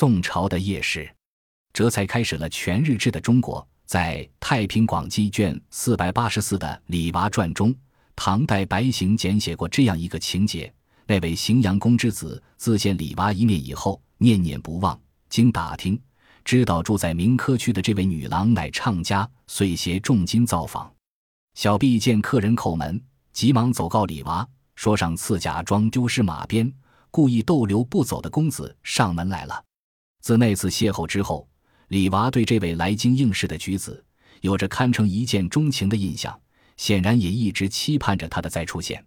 宋朝的夜市，这才开始了全日制的中国。在《太平广记》卷四百八十四的《李娃传》中，唐代白行简写过这样一个情节：那位荥阳公之子自见李娃一面以后，念念不忘。经打听，知道住在明科区的这位女郎乃唱家，遂携重金造访。小婢见客人叩门，急忙走告李娃，说上次假装丢失马鞭，故意逗留不走的公子上门来了。自那次邂逅之后，李娃对这位来京应试的举子有着堪称一见钟情的印象，显然也一直期盼着他的再出现。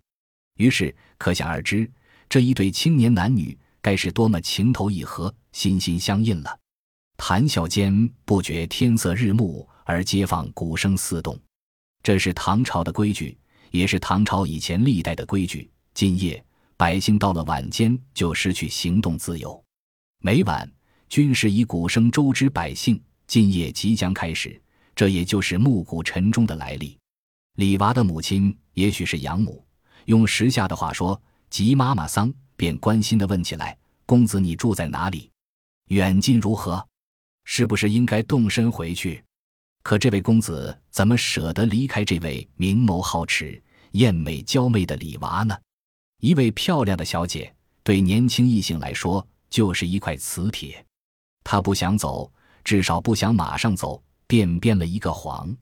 于是可想而知，这一对青年男女该是多么情投意合、心心相印了。谈笑间，不觉天色日暮，而街坊鼓声四动。这是唐朝的规矩，也是唐朝以前历代的规矩。今夜百姓到了晚间就失去行动自由，每晚。军士以鼓声周知百姓，今夜即将开始。这也就是暮鼓晨钟的来历。李娃的母亲也许是养母，用时下的话说，急妈妈丧，便关心的问起来：“公子，你住在哪里？远近如何？是不是应该动身回去？”可这位公子怎么舍得离开这位明眸皓齿、艳美娇媚的李娃呢？一位漂亮的小姐，对年轻异性来说就是一块磁铁。他不想走，至少不想马上走，便编了一个谎。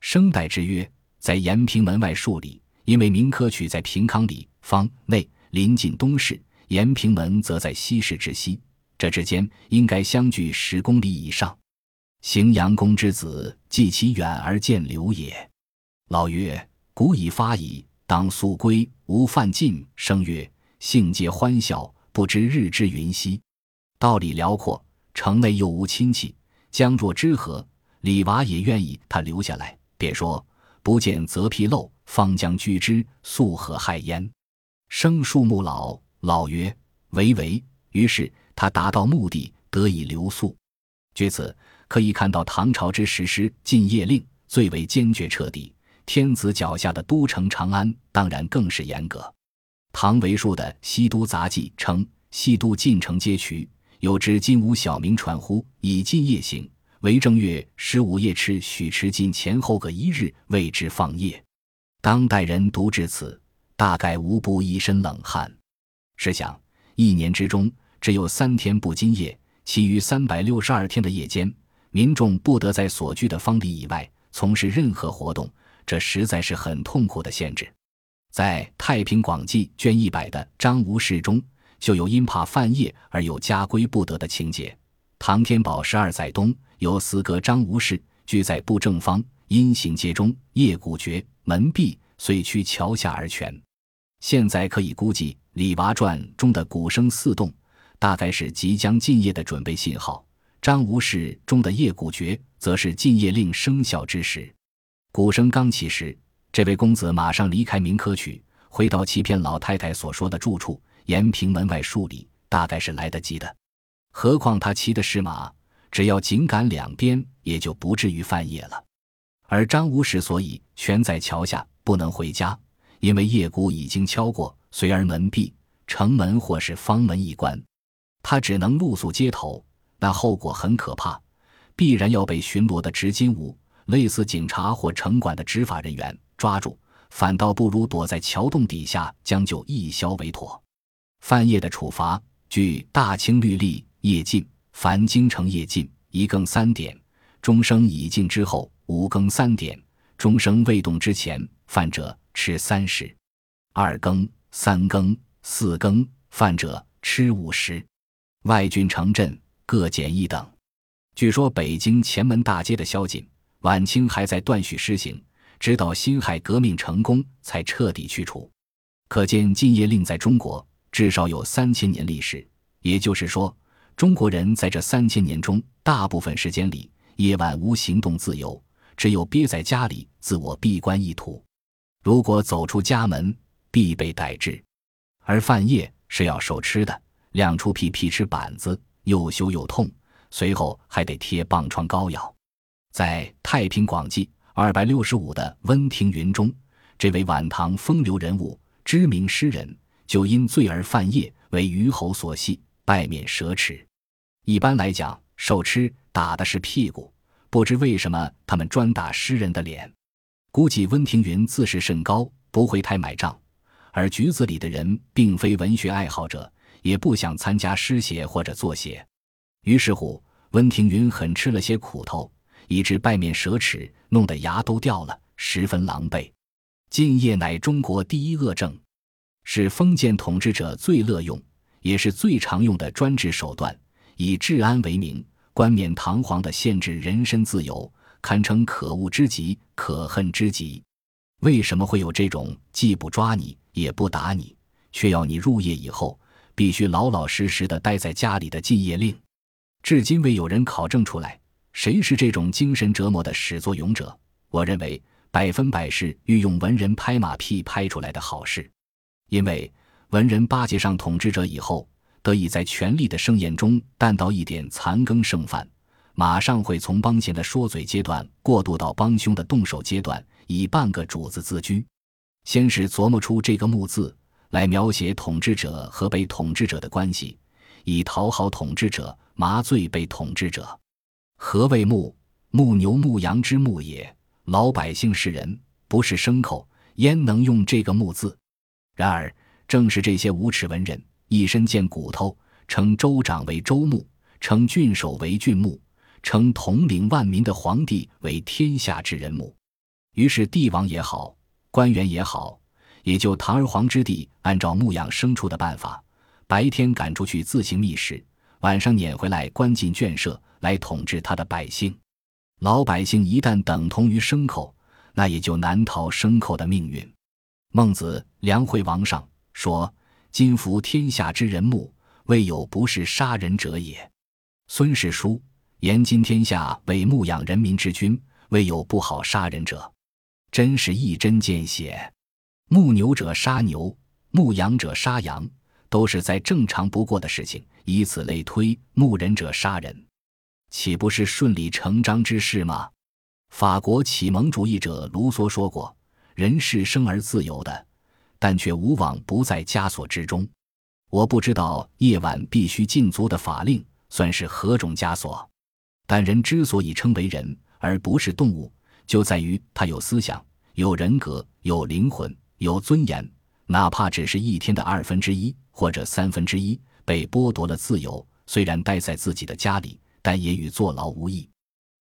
生代之约在延平门外数里，因为明科取在平康里方内，临近东市；延平门则在西市之西，这之间应该相距十公里以上。荥阳公之子，既其远而见流也。老曰：“古已发矣，当速归。”吾犯禁，生曰：“性皆欢笑，不知日之云兮。”道理辽阔。城内又无亲戚，将若之何？李娃也愿意他留下来，便说：“不见则披漏，方将拒之，素何害焉？”生树木老，老曰：“唯唯。”于是他达到目的，得以留宿。据此可以看到，唐朝之实施禁夜令最为坚决彻底。天子脚下的都城长安，当然更是严格。唐为数的《西都杂记》称：“西都进城街渠。”有知今无小民传乎？以禁夜行，为正月十五夜吃，许持禁前后各一日，谓之放夜。当代人读至此，大概无不一身冷汗。试想，一年之中只有三天不禁夜，其余三百六十二天的夜间，民众不得在所居的方里以外从事任何活动，这实在是很痛苦的限制。在《太平广记》卷一百的张无事中。就有因怕犯业而有家规不得的情节。唐天宝十二载冬，有四哥张无事居在布正方，因行街中，夜鼓绝，门闭，遂趋桥下而全。现在可以估计，《李娃传》中的鼓声四动，大概是即将进夜的准备信号；张无事中的夜鼓绝，则是禁夜令生效之时。鼓声刚起时，这位公子马上离开明科去，回到欺骗老太太所说的住处。延平门外数里，大概是来得及的。何况他骑的是马，只要紧赶两边，也就不至于犯夜了。而张无事所以全在桥下，不能回家，因为夜鼓已经敲过，随而门闭，城门或是方门一关，他只能露宿街头。那后果很可怕，必然要被巡逻的执金吾、类似警察或城管的执法人员抓住，反倒不如躲在桥洞底下将就一宵为妥。犯夜的处罚，据《大清律例》，夜禁，凡京城夜禁，一更三点；钟声已尽之后，五更三点；钟声未动之前，犯者吃三十；二更、三更、四更，犯者吃五十。外郡城镇各减一等。据说北京前门大街的宵禁，晚清还在断续施行，直到辛亥革命成功才彻底去除。可见禁夜令在中国。至少有三千年历史，也就是说，中国人在这三千年中，大部分时间里，夜晚无行动自由，只有憋在家里自我闭关一途。如果走出家门，必被逮制。而犯夜是要受吃的，亮出屁屁吃板子，又羞又痛，随后还得贴棒疮膏药。在《太平广记》二百六十五的《温庭筠》中，这位晚唐风流人物、知名诗人。就因醉而犯夜，为虞侯所戏，拜免奢侈。一般来讲，受吃打的是屁股，不知为什么他们专打诗人的脸。估计温庭筠自视甚高，不会太买账。而局子里的人并非文学爱好者，也不想参加诗写或者作写。于是乎，温庭筠很吃了些苦头，以致拜面舌齿，弄得牙都掉了，十分狼狈。禁业乃中国第一恶政，是封建统治者最乐用，也是最常用的专制手段，以治安为名，冠冕堂皇地限制人身自由，堪称可恶之极、可恨之极。为什么会有这种既不抓你也不打你，却要你入夜以后必须老老实实的待在家里的禁业令？至今未有人考证出来谁是这种精神折磨的始作俑者。我认为。百分百是御用文人拍马屁拍出来的好事，因为文人巴结上统治者以后，得以在权力的盛宴中淡到一点残羹剩饭，马上会从帮闲的说嘴阶段过渡到帮凶的动手阶段，以半个主子自居。先是琢磨出这个“木”字来描写统治者和被统治者的关系，以讨好统治者，麻醉被统治者。何谓“牧”？牧牛牧羊之牧也。老百姓是人，不是牲口，焉能用这个“木”字？然而，正是这些无耻文人，一身见骨头，称州长为州牧，称郡守为郡牧，称统领万民的皇帝为天下之人牧。于是，帝王也好，官员也好，也就堂而皇之地按照牧养牲畜的办法，白天赶出去自行觅食，晚上撵回来关进圈舍，来统治他的百姓。老百姓一旦等同于牲口，那也就难逃牲口的命运。孟子《梁惠王上》说：“今服天下之人牧，未有不是杀人者也。”孙氏书言：“今天下为牧养人民之君，未有不好杀人者。”真是一针见血。牧牛者杀牛，牧羊者杀羊，都是再正常不过的事情。以此类推，牧人者杀人。岂不是顺理成章之事吗？法国启蒙主义者卢梭说过：“人是生而自由的，但却无往不在枷锁之中。”我不知道夜晚必须禁足的法令算是何种枷锁，但人之所以称为人而不是动物，就在于他有思想、有人格、有灵魂、有尊严，哪怕只是一天的二分之一或者三分之一被剥夺了自由，虽然待在自己的家里。但也与坐牢无异，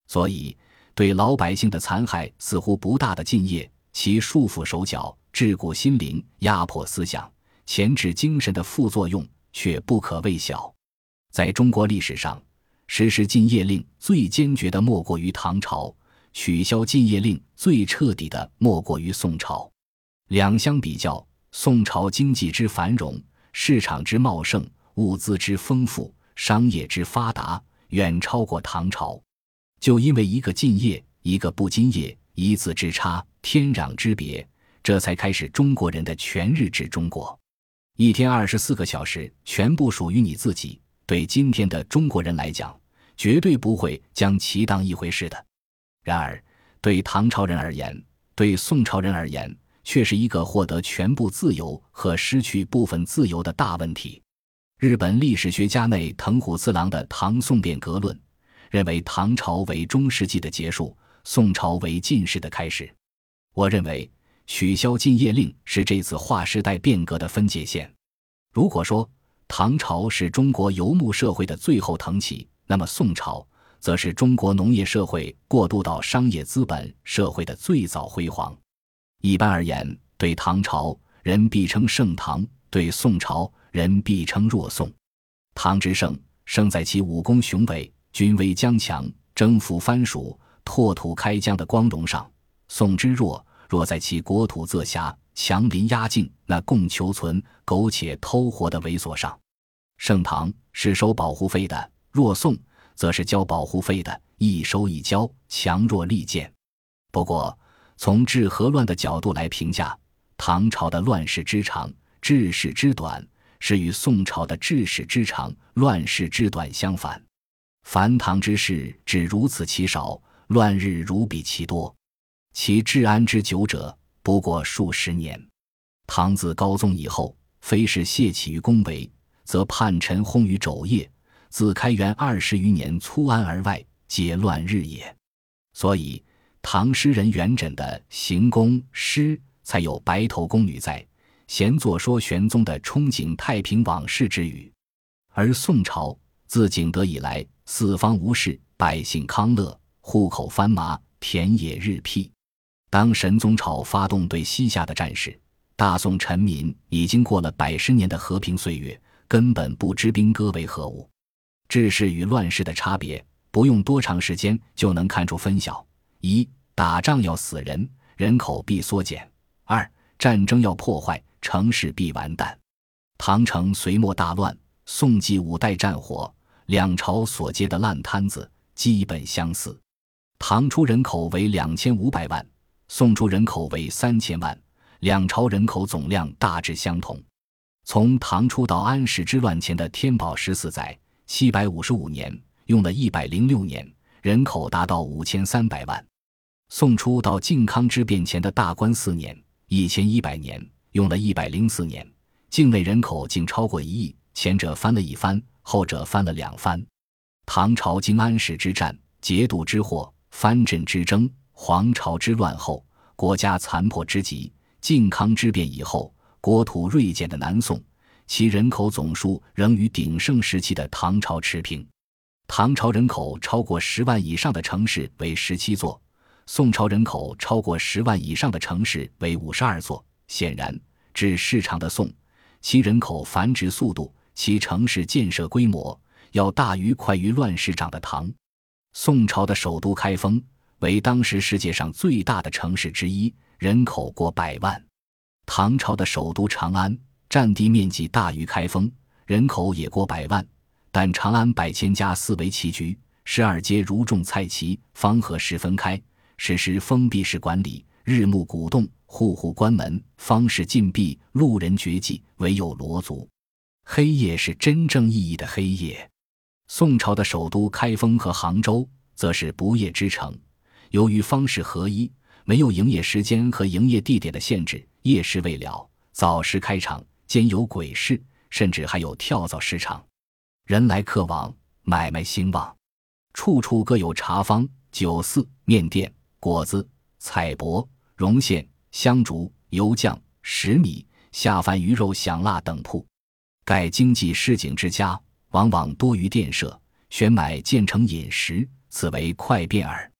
所以对老百姓的残害似乎不大的敬业，其束缚手脚、桎梏心灵、压迫思想、钳制精神的副作用却不可谓小。在中国历史上，实施禁业令最坚决的莫过于唐朝，取消禁业令最彻底的莫过于宋朝。两相比较，宋朝经济之繁荣，市场之茂盛，物资之丰富，商业之发达。远超过唐朝，就因为一个禁业，一个不禁业，一字之差，天壤之别，这才开始中国人的全日制中国。一天二十四个小时，全部属于你自己。对今天的中国人来讲，绝对不会将其当一回事的。然而，对唐朝人而言，对宋朝人而言，却是一个获得全部自由和失去部分自由的大问题。日本历史学家内藤虎次郎的《唐宋变革论》认为，唐朝为中世纪的结束，宋朝为进士的开始。我认为，取消禁业令是这次划时代变革的分界线。如果说唐朝是中国游牧社会的最后腾起，那么宋朝则是中国农业社会过渡到商业资本社会的最早辉煌。一般而言，对唐朝人必称盛唐，对宋朝。人必称弱宋，唐之盛，盛在其武功雄伟、军威将强、征服藩属、拓土开疆的光荣上；宋之弱，若在其国土仄狭、强邻压境、那共求存、苟且偷活的猥琐上。盛唐是收保护费的，弱宋则是交保护费的，一收一交，强弱利剑。不过，从治和乱的角度来评价，唐朝的乱世之长，治世之短。是与宋朝的治世之长、乱世之短相反。凡唐之事只如此其少，乱日如比其多。其治安之久者，不过数十年。唐自高宗以后，非是泄起于宫闱，则叛臣轰于昼夜，自开元二十余年粗安而外，皆乱日也。所以唐诗人元稹的行宫诗才有白头宫女在，闲坐说玄宗的憧憬太平往事之语。而宋朝自景德以来，四方无事，百姓康乐，户口翻麻，田野日辟。当神宗朝发动对西夏的战事，大宋臣民已经过了百十年的和平岁月，根本不知兵戈为何物。治世与乱世的差别，不用多长时间就能看出分晓：一、打仗要死人，人口必缩减；二、战争要破坏，城市必完蛋。唐城隋末大乱，宋纪五代战火，两朝所接的烂摊子基本相似。唐初人口为两千五百万。宋初人口为三千万，两朝人口总量大致相同。从唐初到安史之乱前的天宝十四载（七百五十五年），用了一百零六年，人口达到五千三百万；宋初到靖康之变前的大观四年（一千一百年），用了一百零四年，境内人口竟超过一亿。前者翻了一番，后者翻了两番。唐朝经安史之战、节度之祸、藩镇之争。黄巢之乱后，国家残破之极；靖康之变以后，国土锐减的南宋，其人口总数仍与鼎盛时期的唐朝持平。唐朝人口超过十万以上的城市为十七座，宋朝人口超过十万以上的城市为五十二座。显然，至市场的宋，其人口繁殖速度、其城市建设规模，要大于快于乱世长的唐。宋朝的首都开封。为当时世界上最大的城市之一，人口过百万。唐朝的首都长安，占地面积大于开封，人口也过百万。但长安百千家四围棋局，十二街如种菜畦，方和室分开，实施封闭式管理，日暮鼓动，户户关门，方式禁闭，路人绝迹，唯有罗族。黑夜是真正意义的黑夜。宋朝的首都开封和杭州，则是不夜之城。由于方式合一，没有营业时间和营业地点的限制，夜市未了，早时开场，兼有鬼市，甚至还有跳蚤市场，人来客往，买卖兴旺，处处各有茶坊、酒肆、面店、果子、菜帛、绒线、香烛、油酱、食米、下饭鱼肉、响蜡等铺。盖经济市井之家，往往多于店舍，选买建成饮食，此为快便耳。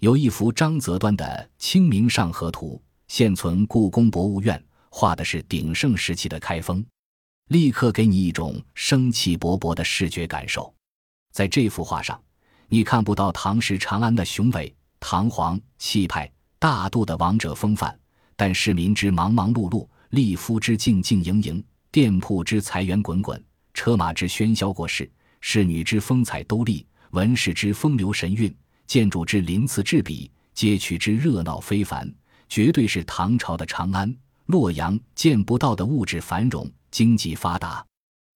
有一幅张择端的《清明上河图》，现存故宫博物院，画的是鼎盛时期的开封，立刻给你一种生气勃勃的视觉感受。在这幅画上，你看不到唐时长安的雄伟、堂皇、气派、大度的王者风范，但市民之忙忙碌碌，吏夫之静静营营，店铺之财源滚滚，车马之喧嚣过市，侍女之风采兜丽，文士之风流神韵。建筑之鳞次栉比，街区之热闹非凡，绝对是唐朝的长安、洛阳见不到的物质繁荣、经济发达。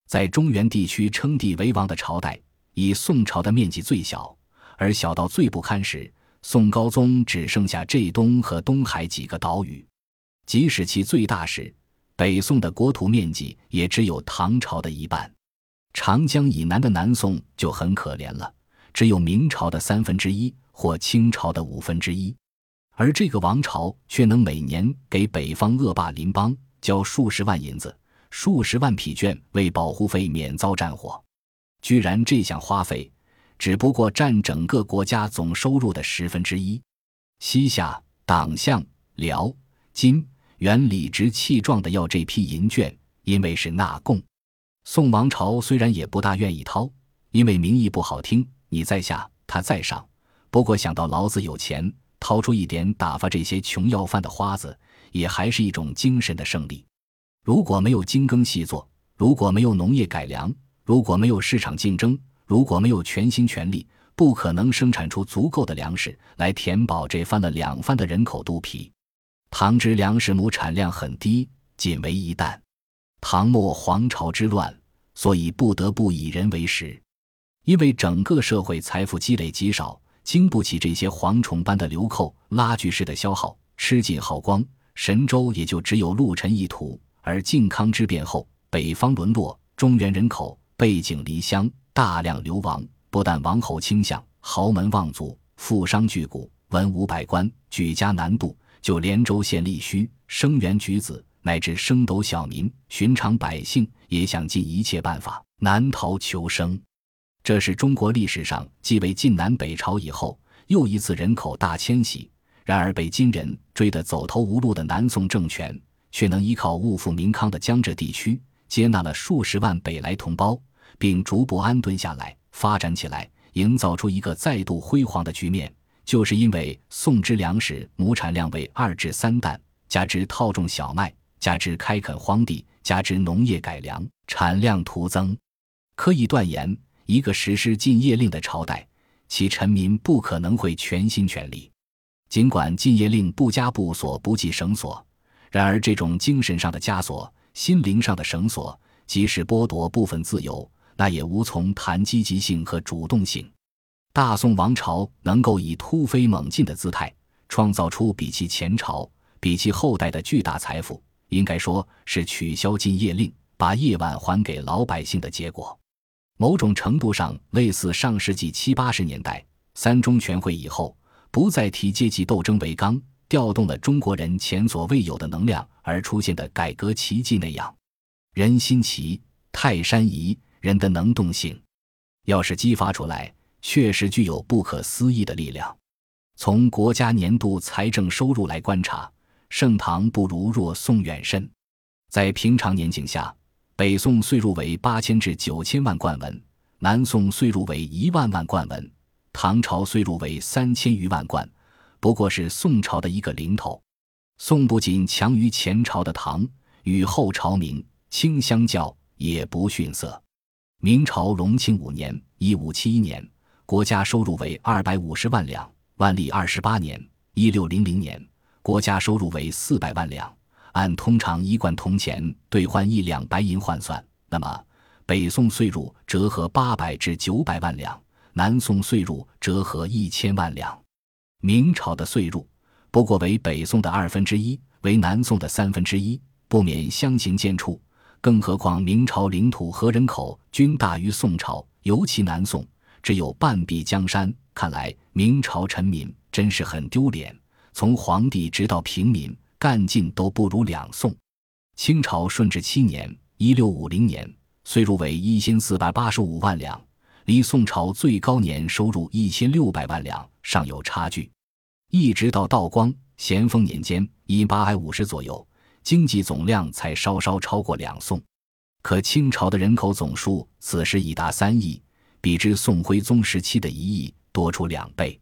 在中原地区称帝为王的朝代，以宋朝的面积最小，而小到最不堪时，宋高宗只剩下浙东和东海几个岛屿。即使其最大时，北宋的国土面积也只有唐朝的一半。长江以南的南宋就很可怜了。只有明朝的三分之一或清朝的五分之一，而这个王朝却能每年给北方恶霸邻邦交数十万银子、数十万匹绢为保护费，免遭战火。居然这项花费只不过占整个国家总收入的十分之一。西夏、党项、辽、金、原理直气壮地要这批银绢，因为是纳贡。宋王朝虽然也不大愿意掏，因为名义不好听。你在下，他在上。不过想到老子有钱，掏出一点打发这些穷要饭的花子，也还是一种精神的胜利。如果没有精耕细作，如果没有农业改良，如果没有市场竞争，如果没有全心全力，不可能生产出足够的粮食来填饱这翻了两番的人口肚皮。唐之粮食亩产量很低，仅为一担。唐末黄巢之乱，所以不得不以人为食。因为整个社会财富积累极少，经不起这些蝗虫般的流寇、拉锯式的消耗，吃尽耗光，神州也就只有陆沉一途。而靖康之变后，北方沦落，中原人口背井离乡，大量流亡，不但王侯倾向、豪门望族、富商巨贾、文武百官举家南渡，就连州县吏须、生源举子，乃至升斗小民、寻常百姓，也想尽一切办法难逃求生。这是中国历史上继为晋南北朝以后又一次人口大迁徙。然而，被金人追得走投无路的南宋政权，却能依靠物富民康的江浙地区，接纳了数十万北来同胞，并逐步安顿下来，发展起来，营造出一个再度辉煌的局面。就是因为宋之粮食亩产量为二至三担，加之套种小麦，加之开垦荒地，加之农业改良，产量徒增。可以断言，一个实施禁业令的朝代，其臣民不可能会全心全力。尽管禁业令不加不锁不系绳索，然而这种精神上的枷锁、心灵上的绳索，即使剥夺部分自由，那也无从谈积极性和主动性。大宋王朝能够以突飞猛进的姿态，创造出比其前朝、比其后代的巨大财富，应该说是取消禁业令，把夜晚还给老百姓的结果。某种程度上，类似上世纪七八十年代三中全会以后。不再提阶级斗争为纲，调动了中国人前所未有的能量而出现的改革奇迹那样，人心齐，泰山移，人的能动性，要是激发出来，确实具有不可思议的力量。从国家年度财政收入来观察，盛唐不如弱宋远甚。在平常年景下，北宋岁入为八千至九千万贯文，南宋岁入为一万万贯文。唐朝岁入为三千余万贯，不过是宋朝的一个零头。宋不仅强于前朝的唐，与后朝明清相较也不逊色。明朝隆庆五年（一五七一年），国家收入为二百五十万两；万历二十八年（一六零零年），国家收入为四百万两。按通常一贯铜钱兑换一两白银换算，那么北宋岁入折合八百至九百万两。南宋岁入折合一千万两，明朝的岁入不过为北宋的二分之一，为南宋的三分之一，不免相形见绌。更何况明朝领土和人口均大于宋朝，尤其南宋只有半壁江山。看来明朝臣民真是很丢脸，从皇帝直到平民干劲都不如两宋。清朝顺治七年（一六五零年），岁入为一千四百八十五万两。离宋朝最高年收入一千六百万两尚有差距，一直到道光、咸丰年间（一八五十左右），经济总量才稍稍超过两宋。可清朝的人口总数此时已达三亿，比之宋徽宗时期的一亿多出两倍。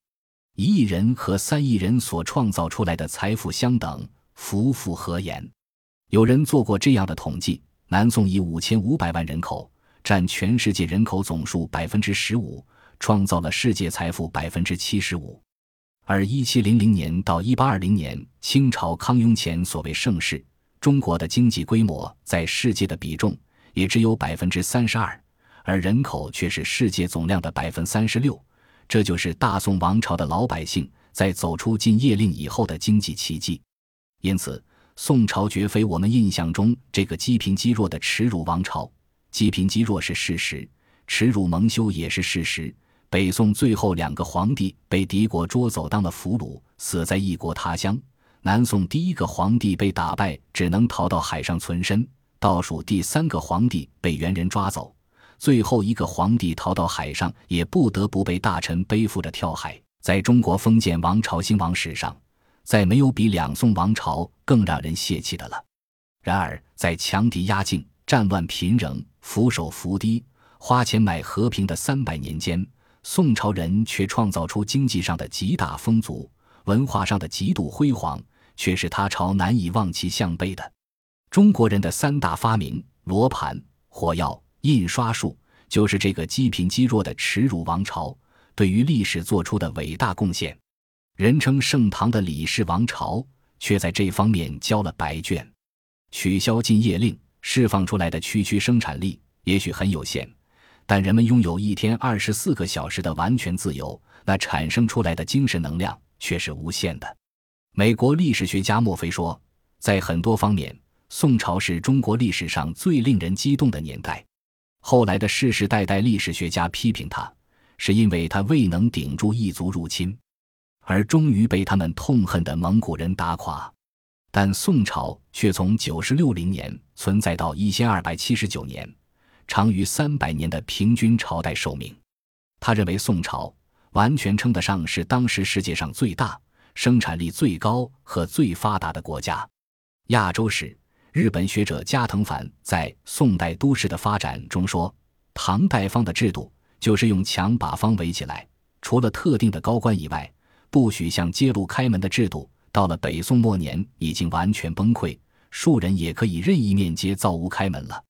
一亿人和三亿人所创造出来的财富相等，夫复何言？有人做过这样的统计：南宋以五千五百万人口。占全世界人口总数百分之十五，创造了世界财富百分之七十五。而一七零零年到一八二零年，清朝康雍乾所谓盛世，中国的经济规模在世界的比重也只有百分之三十二，而人口却是世界总量的百分三十六。这就是大宋王朝的老百姓在走出禁业令以后的经济奇迹。因此，宋朝绝非我们印象中这个积贫积弱的耻辱王朝。积贫积弱是事实，耻辱蒙羞也是事实。北宋最后两个皇帝被敌国捉走当了俘虏，死在异国他乡；南宋第一个皇帝被打败，只能逃到海上存身；倒数第三个皇帝被元人抓走，最后一个皇帝逃到海上，也不得不被大臣背负着跳海。在中国封建王朝兴亡史上，再没有比两宋王朝更让人泄气的了。然而，在强敌压境。战乱频仍，俯首伏低，花钱买和平的三百年间，宋朝人却创造出经济上的极大丰足，文化上的极度辉煌，却是他朝难以望其项背的。中国人的三大发明——罗盘、火药、印刷术，就是这个积贫积弱的耻辱王朝对于历史做出的伟大贡献。人称盛唐的李氏王朝，却在这方面交了白卷，取消禁业令。释放出来的区区生产力也许很有限，但人们拥有一天二十四个小时的完全自由，那产生出来的精神能量却是无限的。美国历史学家墨菲说，在很多方面，宋朝是中国历史上最令人激动的年代。后来的世世代代历史学家批评他，是因为他未能顶住异族入侵，而终于被他们痛恨的蒙古人打垮。但宋朝却从九十六零年存在到一千二百七十九年，长于三百年的平均朝代寿命。他认为宋朝完全称得上是当时世界上最大、生产力最高和最发达的国家。亚洲史。日本学者加藤繁在《宋代都市的发展》中说：“唐代方的制度就是用墙把方围起来，除了特定的高官以外，不许向街路开门的制度，到了北宋末年已经完全崩溃，庶人也可以任意面街造屋开门了。”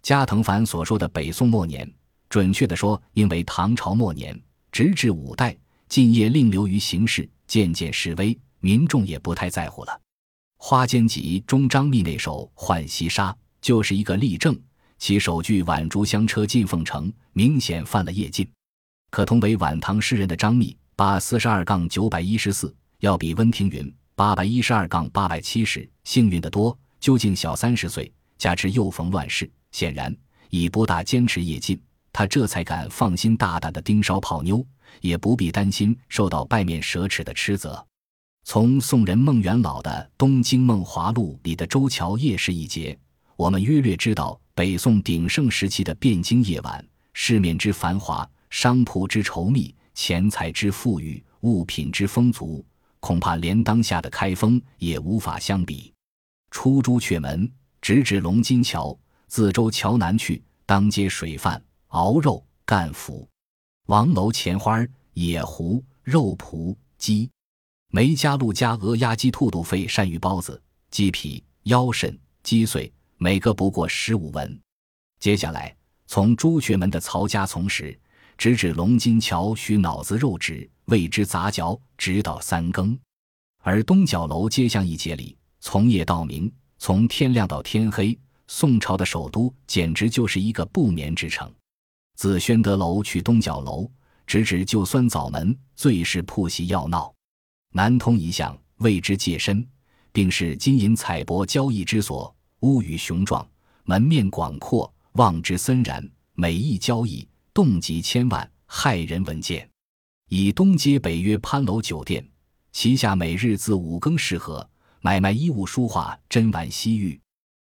加藤繁所说的北宋末年，准确的说，因为唐朝末年直至五代，禁业令流于形式，渐渐式微，民众也不太在乎了。《花间集》中张密那首《浣溪沙》就是一个例证，其首句“晚竹香车进凤城”明显犯了夜禁。可同为晚唐诗人的张密，八四十二杠九百一十四，要比温庭筠八百一十二杠八百七十幸运得多。究竟小三十岁，加之又逢乱世，显然已不大坚持夜禁。他这才敢放心大胆的盯梢泡妞，也不必担心受到拜面蛇齿的斥责。从宋人孟元老的《东京梦华录》里的周桥夜市一节，我们约略知道北宋鼎盛时期的汴京夜晚，市面之繁华，商铺之稠密，钱财之富裕，物品之丰足，恐怕连当下的开封也无法相比。出朱雀门，直至龙津桥，自周桥南去，当街水饭、熬肉、干腐，王楼前花、野狐、肉脯、鸡。梅家鹿家鹅鸭鸡兔肚肺鳝鱼包子鸡皮腰肾鸡碎每个不过十五文。接下来从朱雀门的曹家从食，直至龙津桥需脑子肉质为之杂嚼，直到三更。而东角楼街巷一节里，从夜到明，从天亮到天黑，宋朝的首都简直就是一个不眠之城。自宣德楼去东角楼，直至旧酸枣门，最是铺席要闹。南通一巷谓之界深，并是金银彩帛交易之所，屋宇雄壮，门面广阔，望之森然。每一交易动极千万，骇人闻见。以东街北约潘楼酒店，旗下每日自五更适合买卖衣物、书画、珍玩、西域，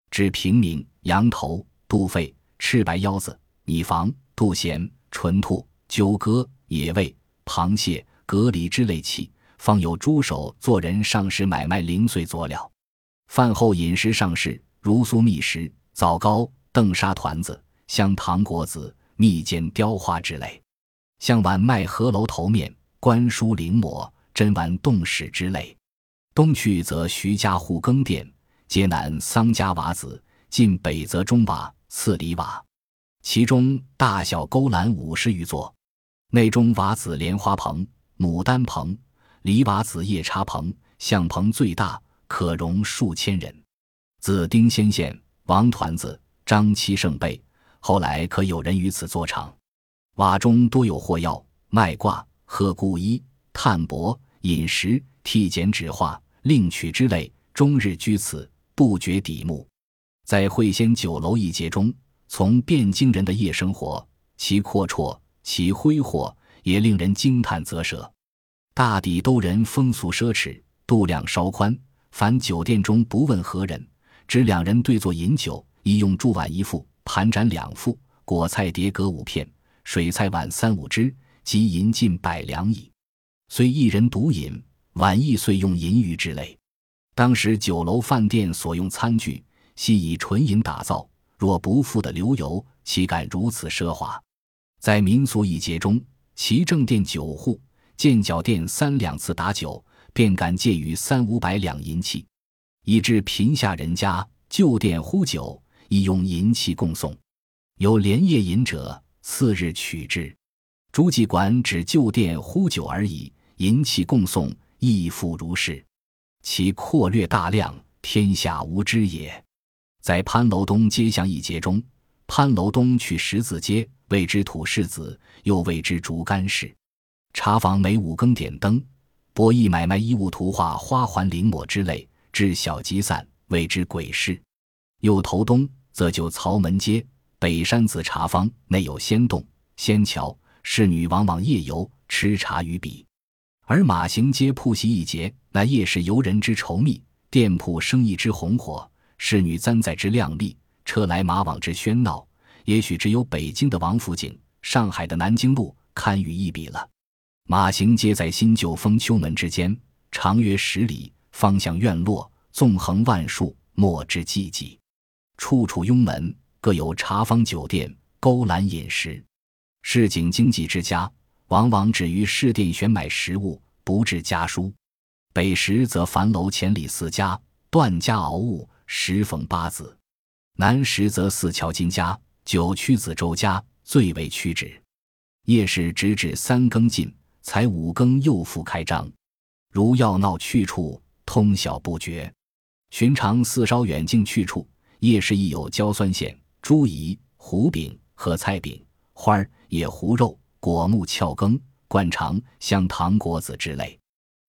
至平民羊头、肚肺、赤白腰子、米房、肚咸、纯兔、鸠鸽、野味、螃蟹、蛤蜊之类器。放有猪手做人上食买卖零碎佐料，饭后饮食上市如酥蜜食、枣糕、邓沙团子、香糖果子、蜜饯雕花之类；向晚卖河楼头面、官书临摹、珍玩冻史之类。东去则徐家户羹店，街南桑家瓦子，近北则中瓦、次里瓦，其中大小勾栏五十余座，内中瓦子莲花棚、牡丹棚。李瓦子夜叉棚、相棚最大，可容数千人。自丁先县王团子、张七圣辈，后来可有人于此作场。瓦中多有货要卖卦、喝故衣、探帛、饮食、替剪纸画、另取之类，终日居此，不觉底目。在会仙酒楼一节中，从汴京人的夜生活，其阔绰，其挥霍，也令人惊叹啧舌。大抵都人风俗奢侈，度量稍宽。凡酒店中不问何人，只两人对坐饮酒，一用箸碗一副，盘盏两副，果菜碟各五片，水菜碗三五只，即银近百两矣。虽一人独饮，碗亦遂用银鱼之类。当时酒楼饭店所用餐具，系以纯银打造，若不付的流油，岂敢如此奢华？在民俗一节中，其正店酒户。见脚店三两次打酒，便敢借于三五百两银器，以致贫下人家旧店呼酒，亦用银器供送。有连夜饮者，次日取之。诸妓馆只旧店呼酒而已，银器供送亦复如是。其阔略大量，天下无知也。在潘楼东街巷一节中，潘楼东去十字街，谓之土市子，又谓之竹竿市。茶坊每五更点灯，博弈买卖衣物、图画、花环、绫抹之类，至小集散，谓之鬼市。又头东则就曹门街，北山子茶坊内有仙洞、仙桥，侍女往往夜游吃茶于彼。而马行街铺席一节，那夜市游人之稠密，店铺生意之红火，侍女簪在之靓丽，车来马往之喧闹，也许只有北京的王府井、上海的南京路堪与一比了。马行街在新旧封丘门之间，长约十里，方向院落纵横万数，莫之寂寂，处处拥门。各有茶坊酒店，勾栏饮食。市井经济之家，往往止于市店选买食物，不置家书。北时则樊楼千里四家，段家敖物，十逢八子；南时则四桥金家，九曲子周家，最为屈指。夜市直至三更尽，才五更又复开张。如要闹去处，通晓不绝。寻常四稍远近去处，夜市亦有焦酸馅。猪胰、胡饼、和菜饼、花儿、野胡肉、果木翘羹、灌肠、香糖果子之类。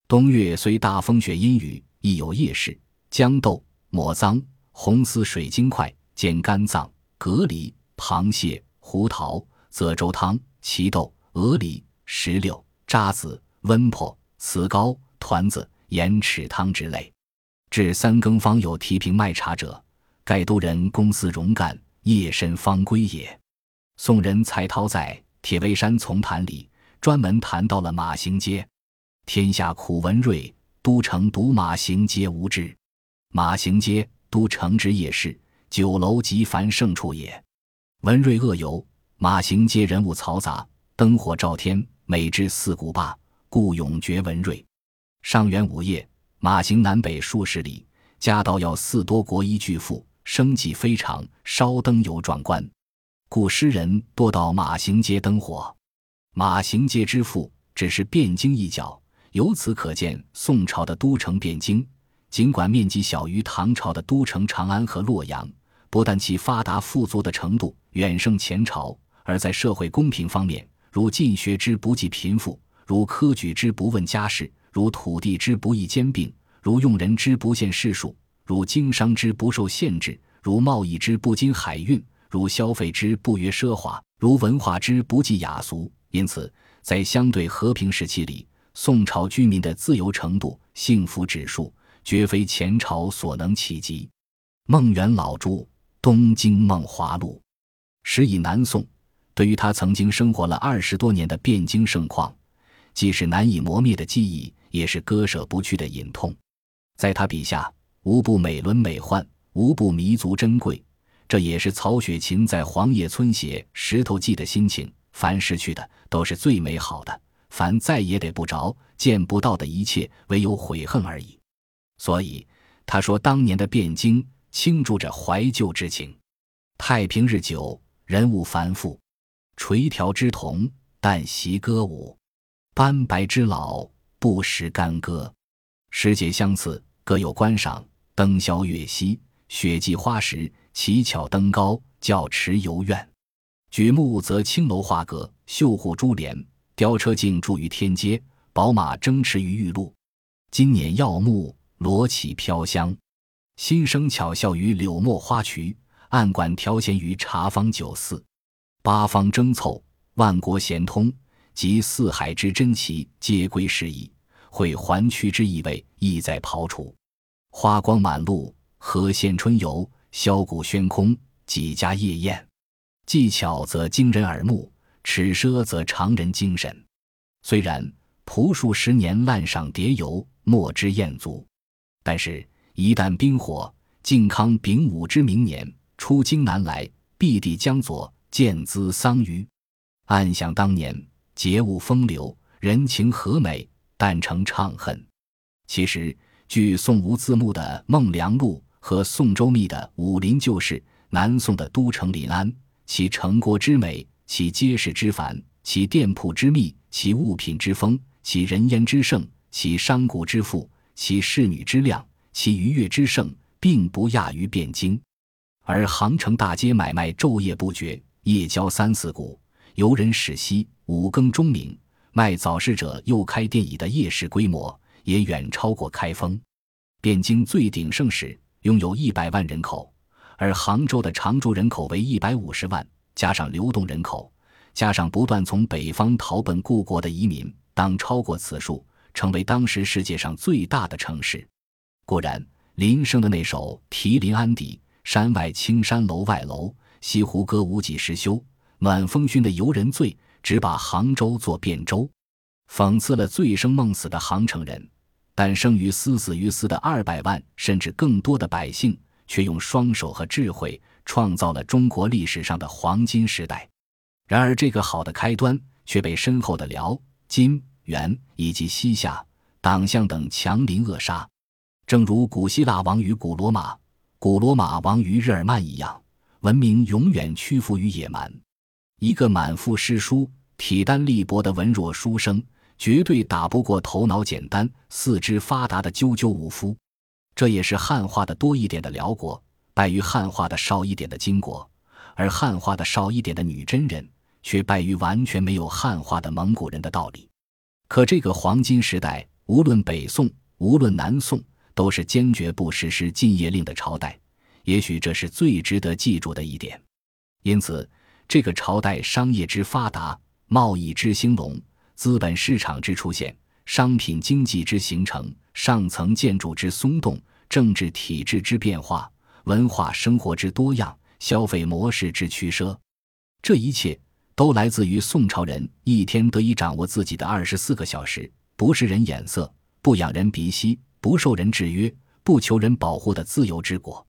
冬月虽大风雪阴雨，亦有夜市。豇豆、抹脏、红丝水晶块、煎肝脏、蛤蜊、螃蟹、胡桃、泽州汤、奇豆、鹅梨、石榴、渣子、温破、糍糕、团子、盐豉汤之类。至三更方有提瓶卖茶者，盖都人公司荣干。夜深方归也。宋人才涛在《铁围山丛谈》里专门谈到了马行街。天下苦文瑞，都城独马行街无知。马行街，都城之夜市，酒楼极繁盛处也。文瑞恶游，马行街人物嘈杂，灯火照天，每至四古坝，故永绝文瑞。上元午夜，马行南北数十里，夹道要四多国一巨富。生计非常，烧灯有壮观，故诗人多到马行街灯火。马行街之富只是汴京一角，由此可见宋朝的都城汴京，尽管面积小于唐朝的都城长安和洛阳，不但其发达富足的程度远胜前朝，而在社会公平方面，如进学之不计贫富，如科举之不问家世，如土地之不易兼并，如用人之不限世数。如经商之不受限制，如贸易之不经海运，如消费之不约奢华，如文化之不计雅俗。因此，在相对和平时期里，宋朝居民的自由程度、幸福指数，绝非前朝所能企及。孟元老著《东京梦华录》，时以南宋对于他曾经生活了二十多年的汴京盛况，既是难以磨灭的记忆，也是割舍不去的隐痛。在他笔下。无不美轮美奂，无不弥足珍贵。这也是曹雪芹在黄叶村写《石头记》的心情。凡失去的都是最美好的，凡再也得不着、见不到的一切，唯有悔恨而已。所以他说，当年的汴京倾注着怀旧之情。太平日久，人物繁复，垂髫之童但习歌舞，斑白之老不识干戈。时节相似，各有观赏。灯宵月稀，雪霁花时，奇巧登高，教持游苑。举目则青楼画阁，绣户珠帘，雕车竞筑于天街，宝马争驰于玉路。金辇耀目，罗绮飘香，新生巧笑于柳墨花渠，暗管调弦于茶坊酒肆。八方争凑，万国咸通，及四海之珍奇，皆归时矣。会环曲之意味，意在刨除。花光满路，何羡春游；箫鼓喧空，几家夜宴。技巧则惊人耳目，尺奢则常人精神。虽然朴树十年滥赏蝶游，莫之艳足，但是，一旦冰火，靖康丙午之明年，出京南来，必地江左，见资桑榆。暗想当年节物风流，人情和美，但成怅恨。其实。据宋吴字幕的《孟良录》和宋周密的《武林旧事》，南宋的都城临安，其城郭之美，其街市之繁，其店铺之密，其物品之丰，其人烟之盛，其商贾之富，其侍女之靓，其愉悦之盛，并不亚于汴京。而杭城大街买卖昼夜不绝，夜交三四谷，游人始息，五更钟鸣，卖早市者又开店以的夜市规模。也远超过开封，汴京最鼎盛时拥有一百万人口，而杭州的常住人口为一百五十万，加上流动人口，加上不断从北方逃奔故国的移民，当超过此数，成为当时世界上最大的城市。果然，林升的那首《题临安邸》：“山外青山楼外楼，西湖歌舞几时休？暖风熏得游人醉，只把杭州作汴州。”讽刺了醉生梦死的杭城人，但生于斯死于斯的二百万甚至更多的百姓，却用双手和智慧创造了中国历史上的黄金时代。然而，这个好的开端却被身后的辽、金、元以及西夏、党项等强邻扼杀。正如古希腊亡于古罗马，古罗马亡于日耳曼一样，文明永远屈服于野蛮。一个满腹诗书、体单力薄的文弱书生。绝对打不过头脑简单、四肢发达的赳赳武夫，这也是汉化的多一点的辽国败于汉化的少一点的金国，而汉化的少一点的女真人却败于完全没有汉化的蒙古人的道理。可这个黄金时代，无论北宋，无论南宋，都是坚决不实施禁业令的朝代。也许这是最值得记住的一点。因此，这个朝代商业之发达，贸易之兴隆。资本市场之出现，商品经济之形成，上层建筑之松动，政治体制之变化，文化生活之多样，消费模式之趋奢，这一切都来自于宋朝人一天得以掌握自己的二十四个小时，不视人眼色，不仰人鼻息，不受人制约，不求人保护的自由之国。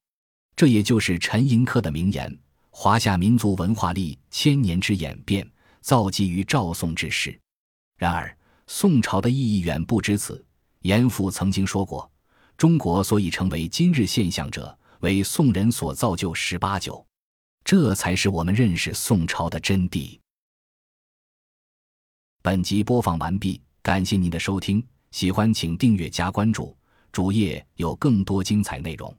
这也就是陈寅恪的名言：“华夏民族文化历千年之演变，造极于赵宋之时。”然而，宋朝的意义远不止此。严复曾经说过：“中国所以成为今日现象者，为宋人所造就十八九。”这才是我们认识宋朝的真谛。本集播放完毕，感谢您的收听，喜欢请订阅加关注，主页有更多精彩内容。